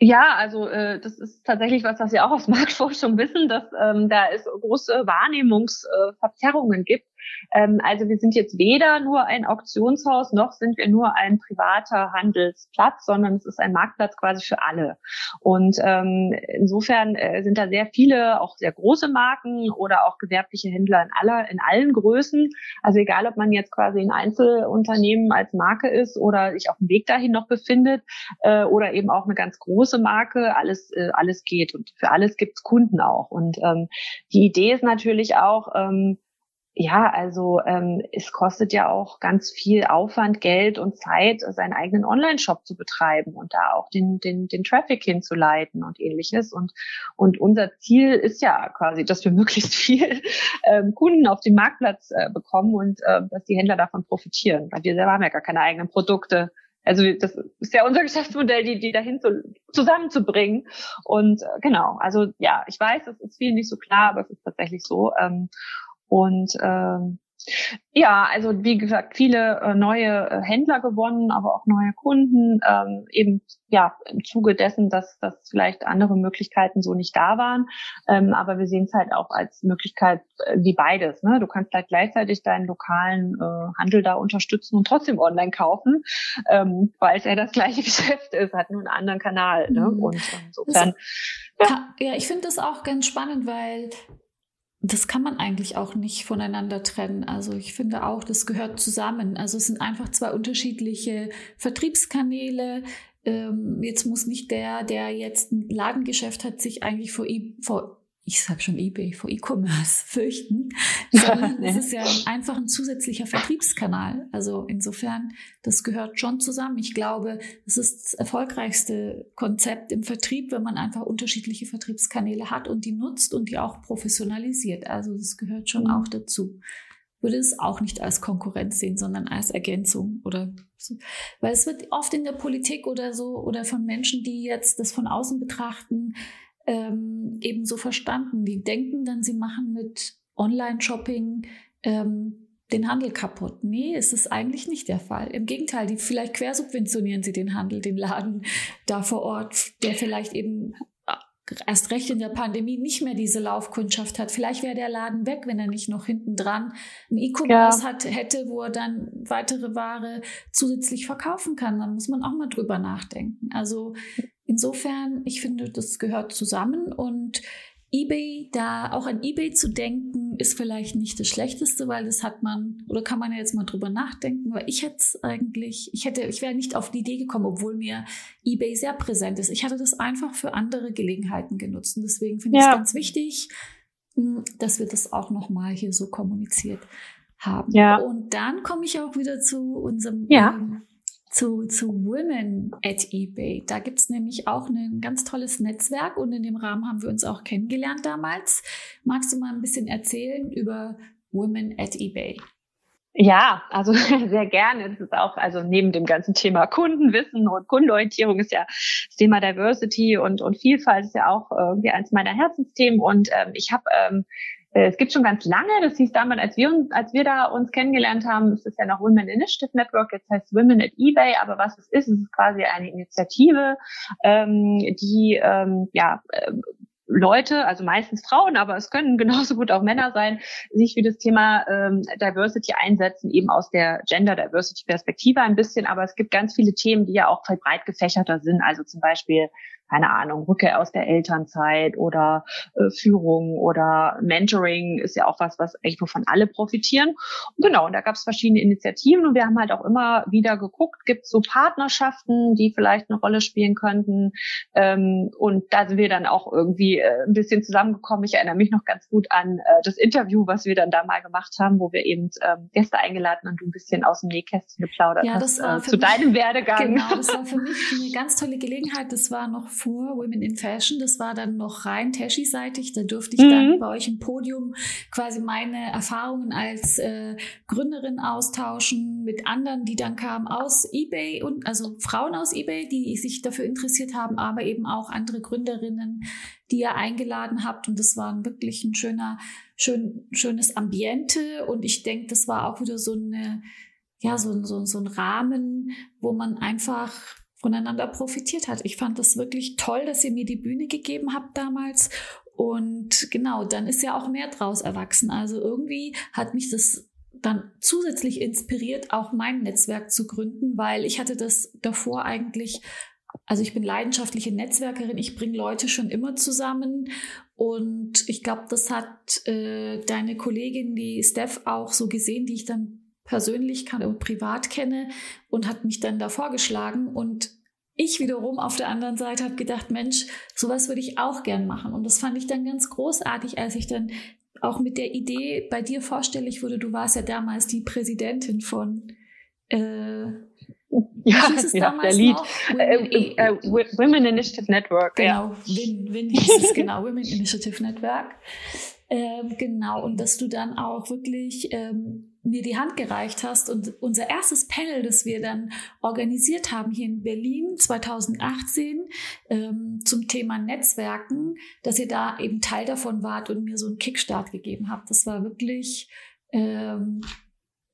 Ja, also äh, das ist tatsächlich was, was wir auch aus Marktforschung wissen, dass ähm, da es große Wahrnehmungsverzerrungen äh, gibt ähm, also wir sind jetzt weder nur ein Auktionshaus, noch sind wir nur ein privater Handelsplatz, sondern es ist ein Marktplatz quasi für alle. Und ähm, insofern äh, sind da sehr viele, auch sehr große Marken oder auch gewerbliche Händler in aller, in allen Größen. Also egal, ob man jetzt quasi ein Einzelunternehmen als Marke ist oder sich auf dem Weg dahin noch befindet äh, oder eben auch eine ganz große Marke, alles, äh, alles geht. Und für alles gibt's Kunden auch. Und ähm, die Idee ist natürlich auch, ähm, ja, also ähm, es kostet ja auch ganz viel Aufwand, Geld und Zeit, seinen eigenen Online-Shop zu betreiben und da auch den, den, den Traffic hinzuleiten und ähnliches. Und, und unser Ziel ist ja quasi, dass wir möglichst viel ähm, Kunden auf dem Marktplatz äh, bekommen und äh, dass die Händler davon profitieren, weil wir selber haben ja gar keine eigenen Produkte. Also das ist ja unser Geschäftsmodell, die, die dahin zu, zusammenzubringen. Und äh, genau, also ja, ich weiß, es ist vielen nicht so klar, aber es ist tatsächlich so. Ähm, und ähm, ja, also wie gesagt, viele äh, neue äh, Händler gewonnen, aber auch neue Kunden, ähm, eben ja im Zuge dessen, dass, dass vielleicht andere Möglichkeiten so nicht da waren. Ähm, aber wir sehen es halt auch als Möglichkeit äh, wie beides. Ne? Du kannst halt gleichzeitig deinen lokalen äh, Handel da unterstützen und trotzdem online kaufen, ähm, weil es ja das gleiche Geschäft ist, hat nur einen anderen Kanal. Ne? Mhm. Und insofern. Ja. ja, ich finde das auch ganz spannend, weil das kann man eigentlich auch nicht voneinander trennen. Also ich finde auch, das gehört zusammen. Also es sind einfach zwei unterschiedliche Vertriebskanäle. Ähm, jetzt muss nicht der, der jetzt ein Ladengeschäft hat, sich eigentlich vor, vor ich sag schon eBay, vor E-Commerce fürchten, sondern es ist ja einfach ein zusätzlicher Vertriebskanal. Also insofern, das gehört schon zusammen. Ich glaube, es ist das erfolgreichste Konzept im Vertrieb, wenn man einfach unterschiedliche Vertriebskanäle hat und die nutzt und die auch professionalisiert. Also das gehört schon mhm. auch dazu. würde es auch nicht als Konkurrenz sehen, sondern als Ergänzung oder so. Weil es wird oft in der Politik oder so oder von Menschen, die jetzt das von außen betrachten, ähm, eben so verstanden. Die denken dann, sie machen mit Online-Shopping ähm, den Handel kaputt. Nee, es ist eigentlich nicht der Fall. Im Gegenteil, die vielleicht quersubventionieren sie den Handel, den Laden da vor Ort, der vielleicht eben erst recht in der Pandemie nicht mehr diese Laufkundschaft hat. Vielleicht wäre der Laden weg, wenn er nicht noch hinten dran ein E-Commerce ja. hätte, wo er dann weitere Ware zusätzlich verkaufen kann. Dann muss man auch mal drüber nachdenken. Also insofern, ich finde, das gehört zusammen und eBay, da auch an eBay zu denken, ist vielleicht nicht das Schlechteste, weil das hat man, oder kann man ja jetzt mal drüber nachdenken, weil ich hätte eigentlich, ich hätte, ich wäre nicht auf die Idee gekommen, obwohl mir eBay sehr präsent ist. Ich hatte das einfach für andere Gelegenheiten genutzt. Und deswegen finde ja. ich es ganz wichtig, hm, dass wir das auch nochmal hier so kommuniziert haben. Ja. Und dann komme ich auch wieder zu unserem ja. ähm, zu, zu Women at eBay. Da gibt's nämlich auch ein ganz tolles Netzwerk und in dem Rahmen haben wir uns auch kennengelernt damals. Magst du mal ein bisschen erzählen über Women at eBay? Ja, also sehr gerne. Das ist auch, also neben dem ganzen Thema Kundenwissen und Kundenorientierung ist ja das Thema Diversity und, und Vielfalt ist ja auch irgendwie eins meiner Herzensthemen. Und ähm, ich habe ähm, äh, es gibt schon ganz lange, das hieß damals, als wir uns, als wir da uns kennengelernt haben, ist es ja noch Women Initiative Network, jetzt heißt Women at eBay, aber was es ist, es ist quasi eine Initiative, ähm, die ähm, ja äh, Leute, also meistens Frauen, aber es können genauso gut auch Männer sein, sich für das Thema ähm, Diversity einsetzen, eben aus der Gender Diversity Perspektive ein bisschen. Aber es gibt ganz viele Themen, die ja auch breit gefächerter sind. Also zum Beispiel keine Ahnung, Rückkehr aus der Elternzeit oder äh, Führung oder Mentoring ist ja auch was, was echt wovon alle profitieren. Und genau, und da gab es verschiedene Initiativen und wir haben halt auch immer wieder geguckt, gibt es so Partnerschaften, die vielleicht eine Rolle spielen könnten. Ähm, und da sind wir dann auch irgendwie äh, ein bisschen zusammengekommen. Ich erinnere mich noch ganz gut an äh, das Interview, was wir dann da mal gemacht haben, wo wir eben ähm, Gäste eingeladen und du ein bisschen aus dem Nähkästchen geplaudert ja, hast äh, zu mich, deinem Werdegang. Genau, das war für mich eine ganz tolle Gelegenheit. Das war noch vor Women in Fashion. Das war dann noch rein Tashi-seitig. Da durfte ich mhm. dann bei euch im Podium quasi meine Erfahrungen als äh, Gründerin austauschen mit anderen, die dann kamen aus eBay und also Frauen aus eBay, die sich dafür interessiert haben, aber eben auch andere Gründerinnen, die ihr eingeladen habt. Und das war wirklich ein schöner, schön, schönes Ambiente. Und ich denke, das war auch wieder so eine ja, so, so, so ein Rahmen, wo man einfach voneinander profitiert hat. Ich fand das wirklich toll, dass ihr mir die Bühne gegeben habt damals. Und genau, dann ist ja auch mehr draus erwachsen. Also irgendwie hat mich das dann zusätzlich inspiriert, auch mein Netzwerk zu gründen, weil ich hatte das davor eigentlich, also ich bin leidenschaftliche Netzwerkerin, ich bringe Leute schon immer zusammen und ich glaube, das hat äh, deine Kollegin, die Steph, auch so gesehen, die ich dann persönlich kann und privat kenne und hat mich dann da vorgeschlagen und ich wiederum auf der anderen Seite habe gedacht, Mensch, sowas würde ich auch gern machen. Und das fand ich dann ganz großartig, als ich dann auch mit der Idee bei dir vorstellig wurde. Du warst ja damals die Präsidentin von äh, ja, ja der Lied. Women, äh, äh, Women, Initiative Network. Genau, ja. Win, Win hieß es, genau, Women Initiative Network. Ähm, genau, und dass du dann auch wirklich ähm, mir die Hand gereicht hast und unser erstes Panel, das wir dann organisiert haben hier in Berlin 2018 ähm, zum Thema Netzwerken, dass ihr da eben Teil davon wart und mir so einen Kickstart gegeben habt. Das war wirklich ähm,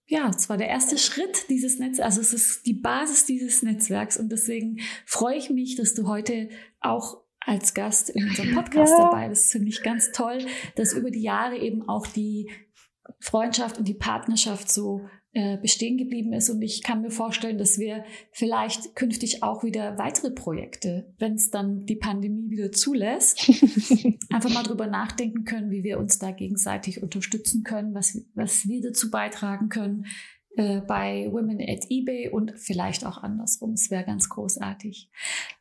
ja, es war der erste Schritt dieses Netzwerks, also es ist die Basis dieses Netzwerks und deswegen freue ich mich, dass du heute auch als Gast in unserem Podcast ja. dabei. Das finde ich ganz toll, dass über die Jahre eben auch die Freundschaft und die Partnerschaft so äh, bestehen geblieben ist. Und ich kann mir vorstellen, dass wir vielleicht künftig auch wieder weitere Projekte, wenn es dann die Pandemie wieder zulässt, einfach mal drüber nachdenken können, wie wir uns da gegenseitig unterstützen können, was, was wir dazu beitragen können, äh, bei Women at eBay und vielleicht auch andersrum. Es wäre ganz großartig.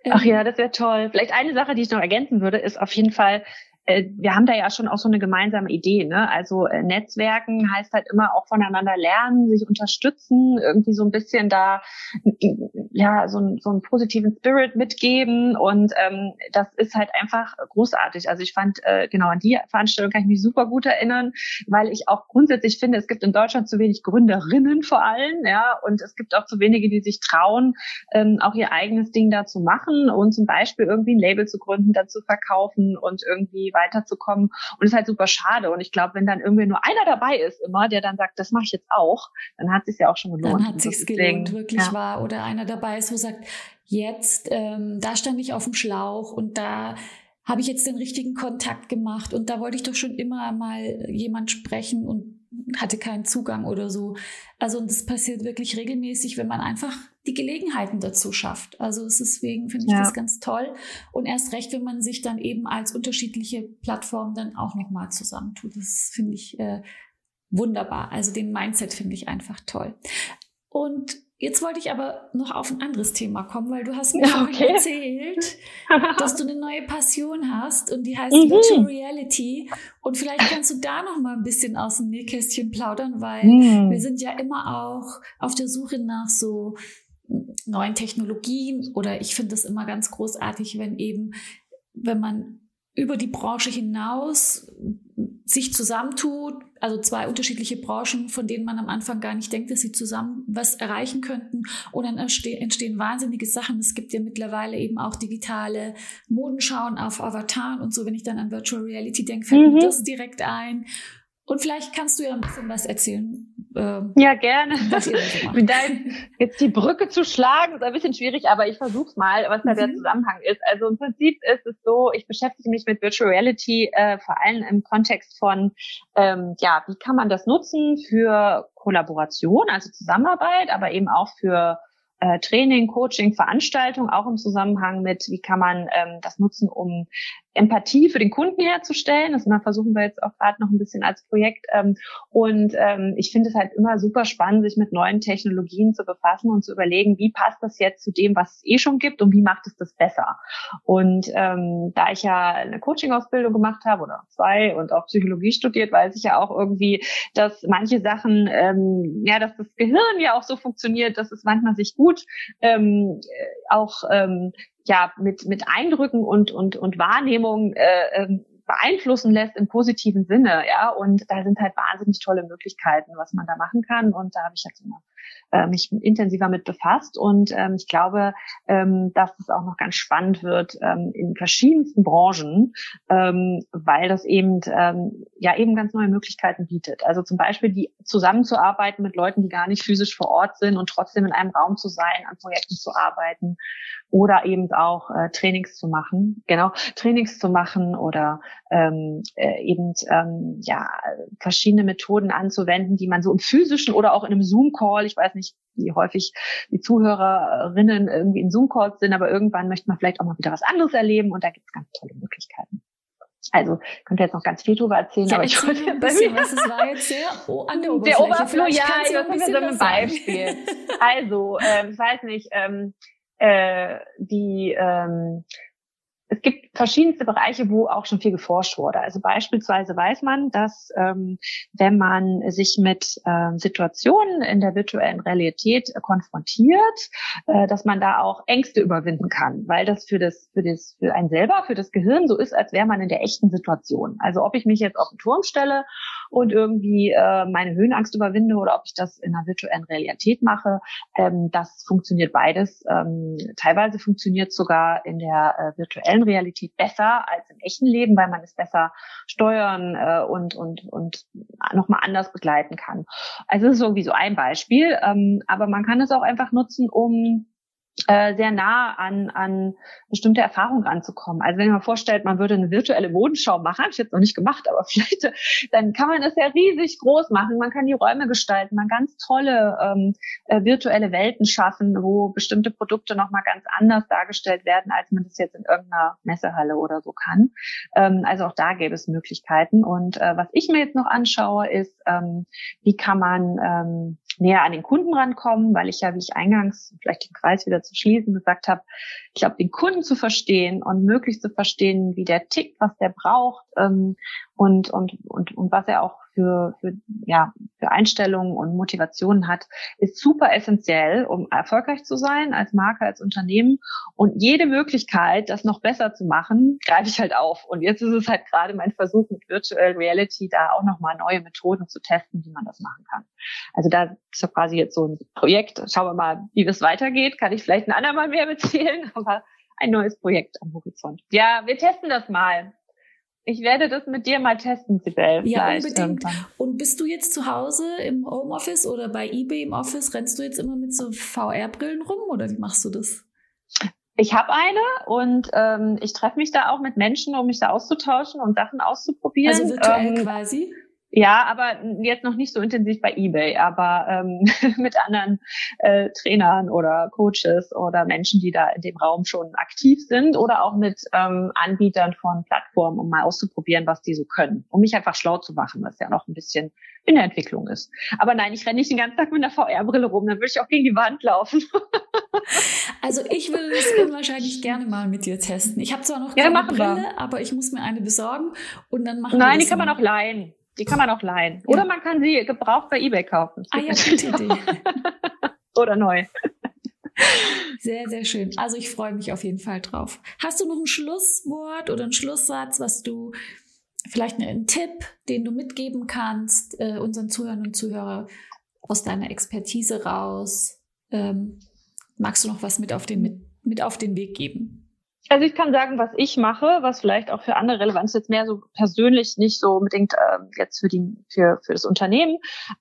Ähm, Ach ja, das wäre toll. Vielleicht eine Sache, die ich noch ergänzen würde, ist auf jeden Fall, wir haben da ja schon auch so eine gemeinsame Idee. Ne? Also äh, Netzwerken heißt halt immer auch voneinander lernen, sich unterstützen, irgendwie so ein bisschen da ja so, ein, so einen positiven Spirit mitgeben und ähm, das ist halt einfach großartig. Also ich fand äh, genau an die Veranstaltung kann ich mich super gut erinnern, weil ich auch grundsätzlich finde, es gibt in Deutschland zu wenig Gründerinnen vor allem, ja, und es gibt auch zu wenige, die sich trauen, ähm, auch ihr eigenes Ding da zu machen und zum Beispiel irgendwie ein Label zu gründen, dazu verkaufen und irgendwie weiterzukommen. Und es ist halt super schade. Und ich glaube, wenn dann irgendwie nur einer dabei ist immer, der dann sagt, das mache ich jetzt auch, dann hat es sich ja auch schon gelohnt. Dann hat sich's gelohnt, wirklich ja. wahr. Oder einer dabei ist, wo sagt, jetzt, ähm, da stand ich auf dem Schlauch und da habe ich jetzt den richtigen Kontakt gemacht und da wollte ich doch schon immer mal jemand sprechen und hatte keinen Zugang oder so. Also und das passiert wirklich regelmäßig, wenn man einfach die Gelegenheiten dazu schafft. Also deswegen finde ich ja. das ganz toll und erst recht, wenn man sich dann eben als unterschiedliche Plattformen dann auch nochmal zusammentut. Das finde ich äh, wunderbar. Also den Mindset finde ich einfach toll. Und Jetzt wollte ich aber noch auf ein anderes Thema kommen, weil du hast mir okay. erzählt, dass du eine neue Passion hast und die heißt mhm. Virtual Reality. Und vielleicht kannst du da noch mal ein bisschen aus dem Nähkästchen plaudern, weil mhm. wir sind ja immer auch auf der Suche nach so neuen Technologien oder ich finde es immer ganz großartig, wenn eben, wenn man über die Branche hinaus sich zusammentut, also zwei unterschiedliche Branchen, von denen man am Anfang gar nicht denkt, dass sie zusammen was erreichen könnten. Und dann entstehen wahnsinnige Sachen. Es gibt ja mittlerweile eben auch digitale Modenschauen auf Avataren und so. Wenn ich dann an Virtual Reality denke, fällt mhm. mir das direkt ein. Und vielleicht kannst du ja ein bisschen was erzählen. Ähm, ja, gerne. Mit deinem, jetzt die Brücke zu schlagen, ist ein bisschen schwierig, aber ich versuche mal, was da mhm. der Zusammenhang ist. Also im Prinzip ist es so, ich beschäftige mich mit Virtual Reality äh, vor allem im Kontext von, ähm, ja, wie kann man das nutzen für Kollaboration, also Zusammenarbeit, aber eben auch für äh, Training, Coaching, Veranstaltung, auch im Zusammenhang mit, wie kann man ähm, das nutzen, um Empathie für den Kunden herzustellen. Das versuchen wir jetzt auch gerade noch ein bisschen als Projekt. Ähm, und ähm, ich finde es halt immer super spannend, sich mit neuen Technologien zu befassen und zu überlegen, wie passt das jetzt zu dem, was es eh schon gibt und wie macht es das besser. Und ähm, da ich ja eine Coaching-Ausbildung gemacht habe oder zwei und auch Psychologie studiert, weiß ich ja auch irgendwie, dass manche Sachen, ja, dass das Gehirn ja auch so funktioniert, dass es manchmal sich gut ähm, auch ja mit mit Eindrücken und und und Wahrnehmung äh, ähm, beeinflussen lässt im positiven Sinne, ja. Und da sind halt wahnsinnig tolle Möglichkeiten, was man da machen kann. Und da habe ich jetzt immer äh, mich intensiver mit befasst. Und ähm, ich glaube, ähm, dass es auch noch ganz spannend wird ähm, in verschiedensten Branchen, ähm, weil das eben ähm, ja eben ganz neue Möglichkeiten bietet. Also zum Beispiel die zusammenzuarbeiten mit Leuten, die gar nicht physisch vor Ort sind und trotzdem in einem Raum zu sein, an Projekten zu arbeiten oder eben auch äh, Trainings zu machen, genau Trainings zu machen oder ähm, äh, eben ähm, ja verschiedene Methoden anzuwenden, die man so im physischen oder auch in einem Zoom-Call, ich weiß nicht, wie häufig die Zuhörerinnen irgendwie in Zoom-Calls sind, aber irgendwann möchte man vielleicht auch mal wieder was anderes erleben und da gibt es ganz tolle Möglichkeiten. Also ich könnte jetzt noch ganz viel drüber erzählen, ja, aber ich wollte ein bisschen was. Es war jetzt sehr oh, an der Oberfläche. Der Oberfläche, ja, ich weiß so ein Beispiel. also, ähm, ich weiß nicht, ähm, äh, die ähm, es gibt verschiedenste Bereiche, wo auch schon viel geforscht wurde. Also beispielsweise weiß man, dass ähm, wenn man sich mit ähm, Situationen in der virtuellen Realität äh, konfrontiert, äh, dass man da auch Ängste überwinden kann, weil das für das für das für einen selber, für das Gehirn so ist, als wäre man in der echten Situation. Also ob ich mich jetzt auf den Turm stelle und irgendwie äh, meine Höhenangst überwinde oder ob ich das in einer virtuellen Realität mache, ähm, das funktioniert beides. Ähm, teilweise funktioniert sogar in der äh, virtuellen virtuellen Realität besser als im echten Leben, weil man es besser steuern äh, und und und nochmal anders begleiten kann. Also das ist irgendwie so ein Beispiel, ähm, aber man kann es auch einfach nutzen, um äh, sehr nah an, an bestimmte Erfahrungen ranzukommen. Also wenn man vorstellt, man würde eine virtuelle Modenschau machen, habe ich jetzt noch nicht gemacht, aber vielleicht, dann kann man das ja riesig groß machen. Man kann die Räume gestalten, man ganz tolle ähm, äh, virtuelle Welten schaffen, wo bestimmte Produkte nochmal ganz anders dargestellt werden, als man das jetzt in irgendeiner Messehalle oder so kann. Ähm, also auch da gäbe es Möglichkeiten. Und äh, was ich mir jetzt noch anschaue, ist, ähm, wie kann man ähm, näher an den Kunden rankommen, weil ich ja, wie ich eingangs vielleicht den Kreis wieder zu schließen gesagt habe, ich glaube, den Kunden zu verstehen und möglichst zu verstehen, wie der tickt, was der braucht ähm, und, und, und, und was er auch für, für, ja, für Einstellungen und Motivationen hat, ist super essentiell, um erfolgreich zu sein als Marke, als Unternehmen. Und jede Möglichkeit, das noch besser zu machen, greife ich halt auf. Und jetzt ist es halt gerade mein Versuch mit Virtual Reality, da auch nochmal neue Methoden zu testen, wie man das machen kann. Also da ist ja quasi jetzt so ein Projekt. Schauen wir mal, wie es weitergeht. Kann ich vielleicht ein andermal mehr erzählen, aber ein neues Projekt am Horizont. Ja, wir testen das mal. Ich werde das mit dir mal testen, Sibel. Ja, unbedingt. Irgendwann. Und bist du jetzt zu Hause im Homeoffice oder bei eBay im Office? Rennst du jetzt immer mit so VR-Brillen rum oder wie machst du das? Ich habe eine und ähm, ich treffe mich da auch mit Menschen, um mich da auszutauschen und Sachen auszuprobieren. Also virtuell ähm, quasi? Ja, aber jetzt noch nicht so intensiv bei eBay, aber ähm, mit anderen äh, Trainern oder Coaches oder Menschen, die da in dem Raum schon aktiv sind oder auch mit ähm, Anbietern von Plattformen, um mal auszuprobieren, was die so können, um mich einfach schlau zu machen, was ja noch ein bisschen in der Entwicklung ist. Aber nein, ich renne nicht den ganzen Tag mit einer VR-Brille rum, dann würde ich auch gegen die Wand laufen. also ich will es unwahrscheinlich gerne mal mit dir testen. Ich habe zwar noch keine ja, Brille, wir. aber ich muss mir eine besorgen und dann machen Nein, wir die kann man auch leihen. Die kann man auch leihen. Oder man kann sie gebraucht bei eBay kaufen. Ah ja, gute Idee. Oder neu. Sehr, sehr schön. Also ich freue mich auf jeden Fall drauf. Hast du noch ein Schlusswort oder einen Schlusssatz, was du vielleicht einen Tipp, den du mitgeben kannst, äh, unseren Zuhörern und Zuhörern aus deiner Expertise raus? Ähm, magst du noch was mit auf den, mit, mit auf den Weg geben? Also ich kann sagen, was ich mache, was vielleicht auch für andere relevant ist, jetzt mehr so persönlich, nicht so unbedingt äh, jetzt für die für für das Unternehmen.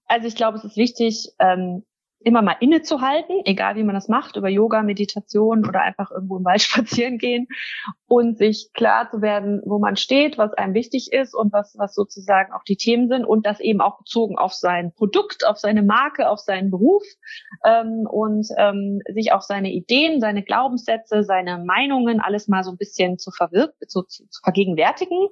Also ich glaube, es ist wichtig, ähm, immer mal innezuhalten, egal wie man das macht, über Yoga, Meditation oder einfach irgendwo im Wald spazieren gehen und sich klar zu werden, wo man steht, was einem wichtig ist und was, was sozusagen auch die Themen sind und das eben auch bezogen auf sein Produkt, auf seine Marke, auf seinen Beruf ähm, und ähm, sich auch seine Ideen, seine Glaubenssätze, seine Meinungen alles mal so ein bisschen zu, verwirk zu, zu, zu vergegenwärtigen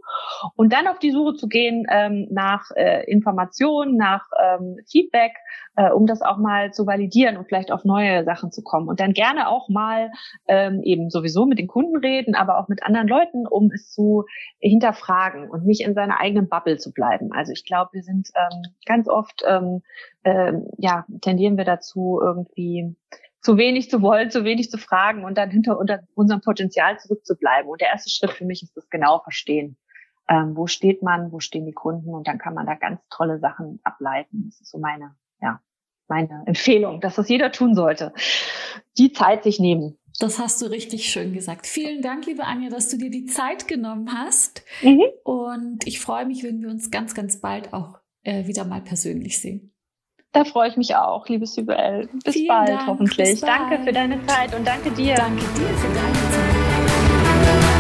und dann auf die Suche zu gehen ähm, nach äh, Informationen, nach ähm, Feedback, äh, um das auch mal zu validieren und vielleicht auf neue Sachen zu kommen. Und dann gerne auch mal ähm, eben sowieso mit den Kunden reden, aber auch mit anderen Leuten, um es zu hinterfragen und nicht in seiner eigenen Bubble zu bleiben. Also ich glaube, wir sind ähm, ganz oft, ähm, äh, ja, tendieren wir dazu, irgendwie zu wenig zu wollen, zu wenig zu fragen und dann hinter unserem Potenzial zurückzubleiben. Und der erste Schritt für mich ist das genau verstehen. Ähm, wo steht man, wo stehen die Kunden und dann kann man da ganz tolle Sachen ableiten. Das ist so meine meine Empfehlung, dass das jeder tun sollte. Die Zeit sich nehmen. Das hast du richtig schön gesagt. Vielen Dank, liebe Anja, dass du dir die Zeit genommen hast. Mhm. Und ich freue mich, wenn wir uns ganz, ganz bald auch äh, wieder mal persönlich sehen. Da freue ich mich auch, liebe Sybel. Bis Vielen bald, Dank, hoffentlich. Bis bald. Danke für deine Zeit und danke dir. Danke dir für deine Zeit.